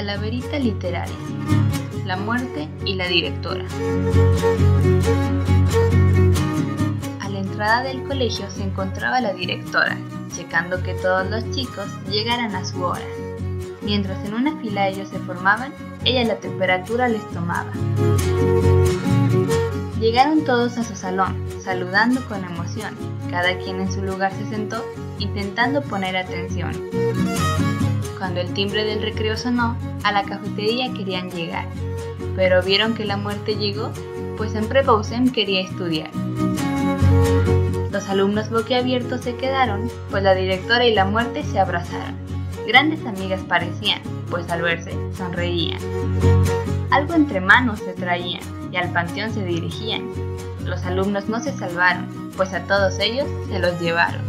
calaverita literaria, la muerte y la directora. A la entrada del colegio se encontraba la directora, checando que todos los chicos llegaran a su hora. Mientras en una fila ellos se formaban, ella la temperatura les tomaba. Llegaron todos a su salón, saludando con emoción. Cada quien en su lugar se sentó, intentando poner atención. Cuando el timbre del recreo sonó, a la cafetería querían llegar, pero vieron que la muerte llegó, pues en Prepausem quería estudiar. Los alumnos boquiabiertos se quedaron, pues la directora y la muerte se abrazaron. Grandes amigas parecían, pues al verse sonreían. Algo entre manos se traían y al panteón se dirigían. Los alumnos no se salvaron, pues a todos ellos se los llevaron.